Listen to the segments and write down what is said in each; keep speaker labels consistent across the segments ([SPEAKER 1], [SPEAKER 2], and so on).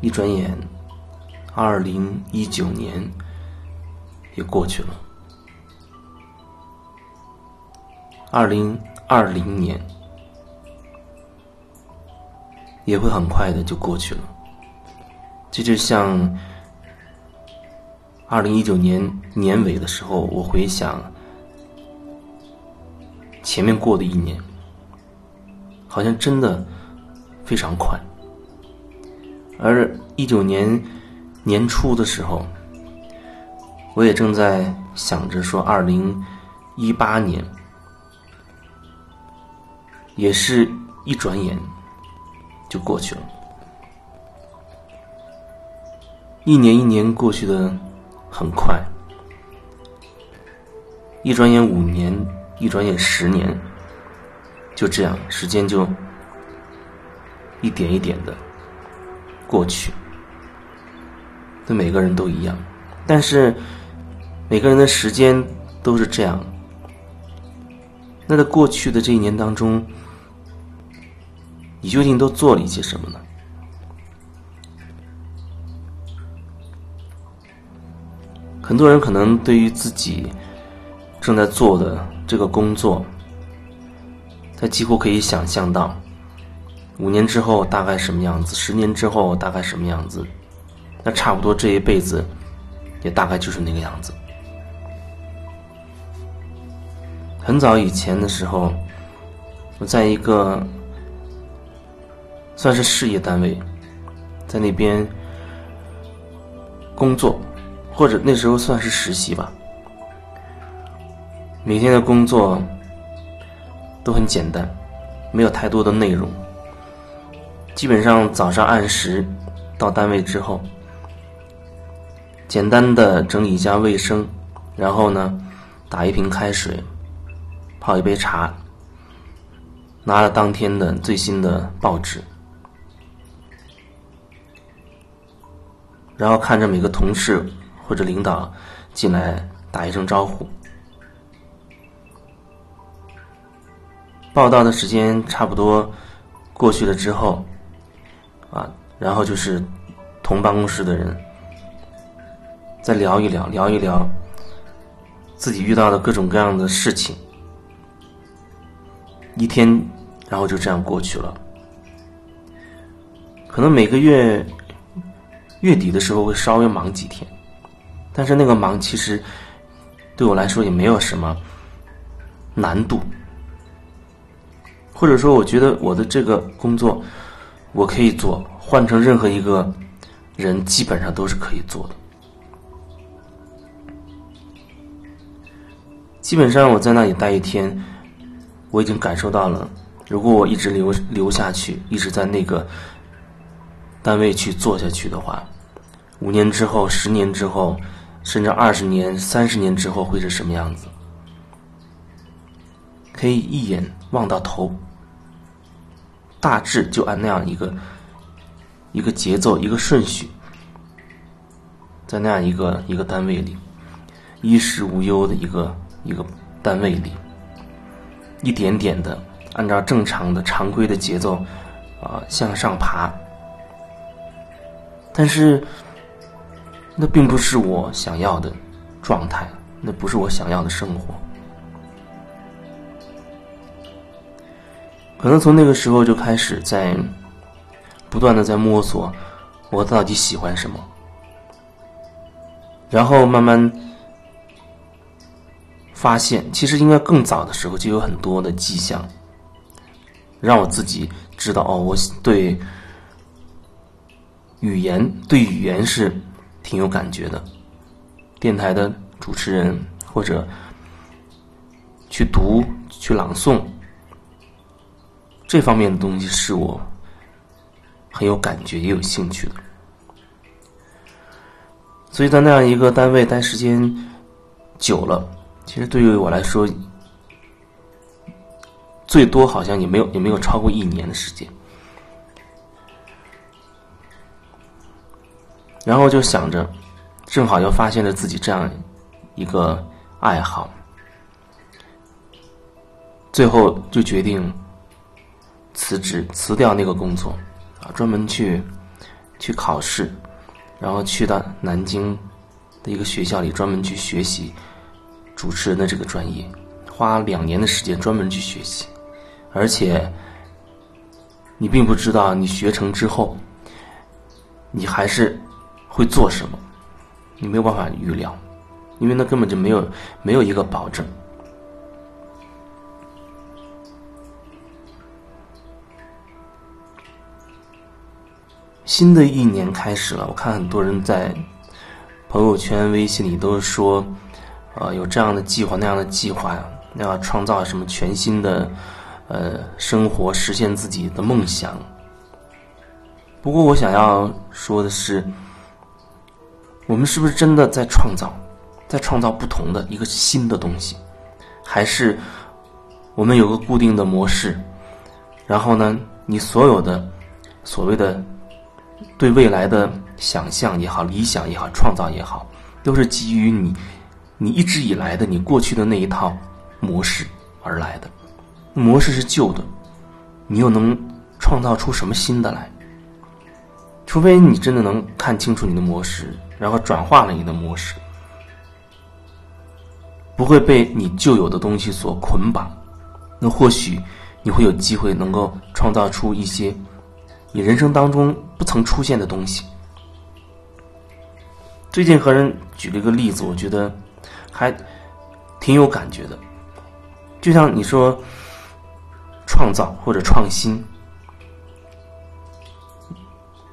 [SPEAKER 1] 一转眼，二零一九年也过去了，二零二零年也会很快的就过去了。这就像二零一九年年尾的时候，我回想前面过的一年，好像真的非常快。一九年年初的时候，我也正在想着说，二零一八年也是一转眼就过去了，一年一年过去的很快，一转眼五年，一转眼十年，就这样，时间就一点一点的。过去，对每个人都一样，但是每个人的时间都是这样。那在过去的这一年当中，你究竟都做了一些什么呢？很多人可能对于自己正在做的这个工作，他几乎可以想象到。五年之后大概什么样子？十年之后大概什么样子？那差不多这一辈子，也大概就是那个样子。很早以前的时候，我在一个算是事业单位，在那边工作，或者那时候算是实习吧。每天的工作都很简单，没有太多的内容。基本上早上按时到单位之后，简单的整理一下卫生，然后呢，打一瓶开水，泡一杯茶，拿了当天的最新的报纸，然后看着每个同事或者领导进来打一声招呼，报道的时间差不多过去了之后。啊，然后就是同办公室的人再聊一聊，聊一聊自己遇到的各种各样的事情，一天，然后就这样过去了。可能每个月月底的时候会稍微忙几天，但是那个忙其实对我来说也没有什么难度，或者说，我觉得我的这个工作。我可以做，换成任何一个人，基本上都是可以做的。基本上我在那里待一天，我已经感受到了，如果我一直留留下去，一直在那个单位去做下去的话，五年之后、十年之后，甚至二十年、三十年之后会是什么样子？可以一眼望到头。大致就按那样一个一个节奏、一个顺序，在那样一个一个单位里，衣食无忧的一个一个单位里，一点点的按照正常的常规的节奏啊向上爬。但是，那并不是我想要的状态，那不是我想要的生活。可能从那个时候就开始在不断的在摸索，我到底喜欢什么，然后慢慢发现，其实应该更早的时候就有很多的迹象，让我自己知道哦，我对语言对语言是挺有感觉的，电台的主持人或者去读去朗诵。这方面的东西是我很有感觉也有兴趣的，所以在那样一个单位待时间久了，其实对于我来说，最多好像也没有也没有超过一年的时间。然后就想着，正好又发现了自己这样一个爱好，最后就决定。辞职，辞掉那个工作，啊，专门去去考试，然后去到南京的一个学校里专门去学习主持人的这个专业，花两年的时间专门去学习，而且你并不知道你学成之后，你还是会做什么，你没有办法预料，因为那根本就没有没有一个保证。新的一年开始了，我看很多人在朋友圈、微信里都说，呃，有这样的计划、那样的计划呀，要创造什么全新的呃生活，实现自己的梦想。不过，我想要说的是，我们是不是真的在创造，在创造不同的一个新的东西，还是我们有个固定的模式？然后呢，你所有的所谓的。对未来的想象也好，理想也好，创造也好，都是基于你，你一直以来的你过去的那一套模式而来的。模式是旧的，你又能创造出什么新的来？除非你真的能看清楚你的模式，然后转化了你的模式，不会被你旧有的东西所捆绑。那或许你会有机会能够创造出一些。你人生当中不曾出现的东西。最近和人举了一个例子，我觉得还挺有感觉的。就像你说创造或者创新，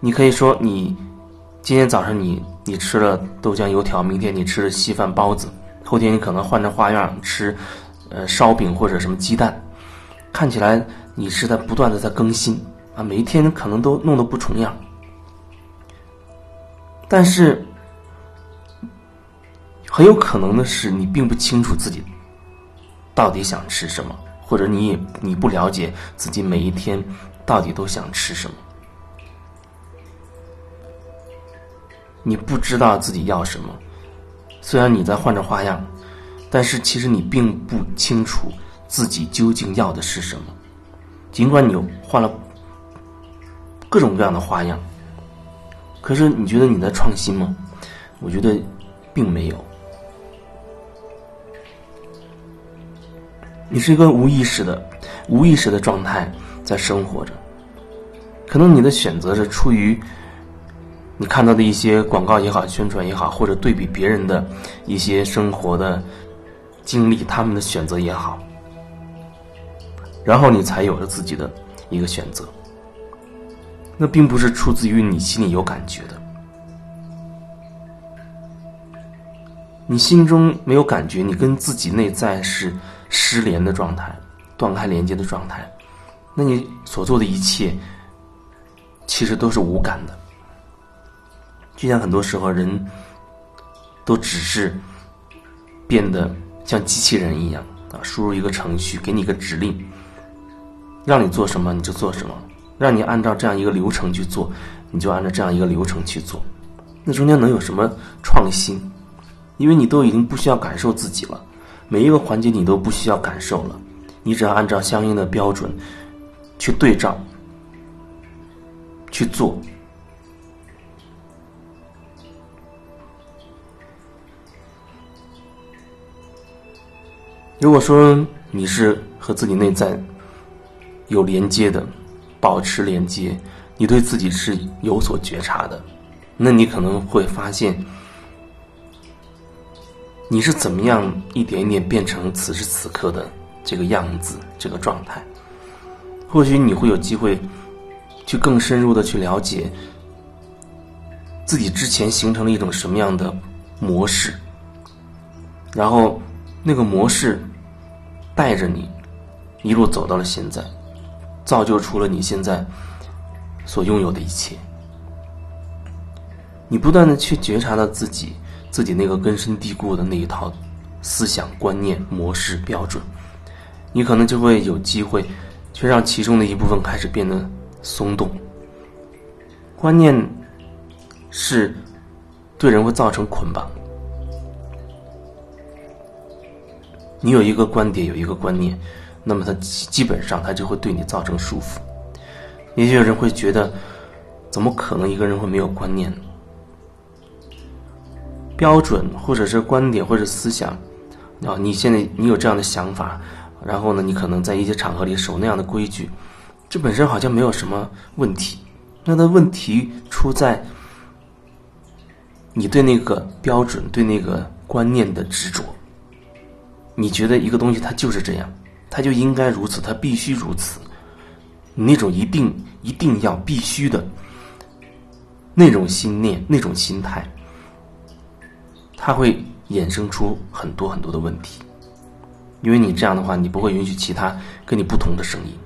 [SPEAKER 1] 你可以说你今天早上你你吃了豆浆油条，明天你吃了稀饭包子，后天你可能换着花样吃呃烧饼或者什么鸡蛋，看起来你是在不断的在更新。啊，每一天可能都弄得不重样，但是很有可能的是，你并不清楚自己到底想吃什么，或者你也你不了解自己每一天到底都想吃什么，你不知道自己要什么。虽然你在换着花样，但是其实你并不清楚自己究竟要的是什么，尽管你换了。各种各样的花样，可是你觉得你在创新吗？我觉得并没有。你是一个无意识的、无意识的状态在生活着，可能你的选择是出于你看到的一些广告也好、宣传也好，或者对比别人的一些生活的经历，他们的选择也好，然后你才有了自己的一个选择。那并不是出自于你心里有感觉的，你心中没有感觉，你跟自己内在是失联的状态，断开连接的状态，那你所做的一切，其实都是无感的。就像很多时候人，都只是变得像机器人一样啊，输入一个程序，给你一个指令，让你做什么你就做什么。让你按照这样一个流程去做，你就按照这样一个流程去做，那中间能有什么创新？因为你都已经不需要感受自己了，每一个环节你都不需要感受了，你只要按照相应的标准去对照去做。如果说你是和自己内在有连接的。保持连接，你对自己是有所觉察的，那你可能会发现，你是怎么样一点一点变成此时此刻的这个样子、这个状态。或许你会有机会去更深入的去了解自己之前形成了一种什么样的模式，然后那个模式带着你一路走到了现在。造就出了你现在所拥有的一切。你不断的去觉察到自己，自己那个根深蒂固的那一套思想观念模式标准，你可能就会有机会，去让其中的一部分开始变得松动。观念是对人会造成捆绑。你有一个观点，有一个观念。那么，他基本上他就会对你造成束缚。也许有人会觉得，怎么可能一个人会没有观念呢？标准或者是观点或者思想啊，你现在你有这样的想法，然后呢，你可能在一些场合里守那样的规矩，这本身好像没有什么问题。那的问题出在你对那个标准、对那个观念的执着。你觉得一个东西它就是这样，它就应该如此，它必须如此。那种一定、一定要、必须的那种心念、那种心态，它会衍生出很多很多的问题。因为你这样的话，你不会允许其他跟你不同的声音。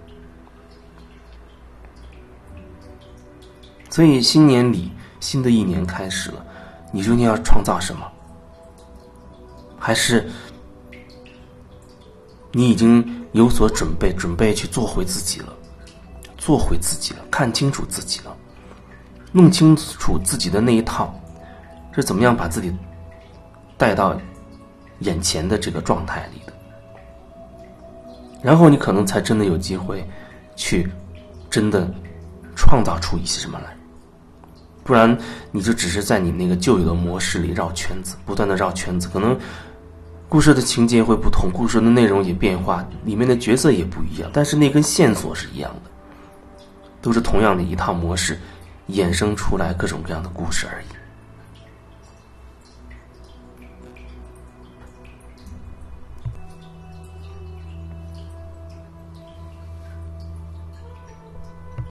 [SPEAKER 1] 所以，新年里，新的一年开始了，你究竟要创造什么？还是你已经有所准备，准备去做回自己了？做回自己了，看清楚自己了，弄清楚自己的那一套是怎么样把自己带到眼前的这个状态里的，然后你可能才真的有机会去真的创造出一些什么来。不然，你就只是在你那个旧有的模式里绕圈子，不断的绕圈子。可能故事的情节会不同，故事的内容也变化，里面的角色也不一样，但是那根线索是一样的，都是同样的一套模式，衍生出来各种各样的故事而已。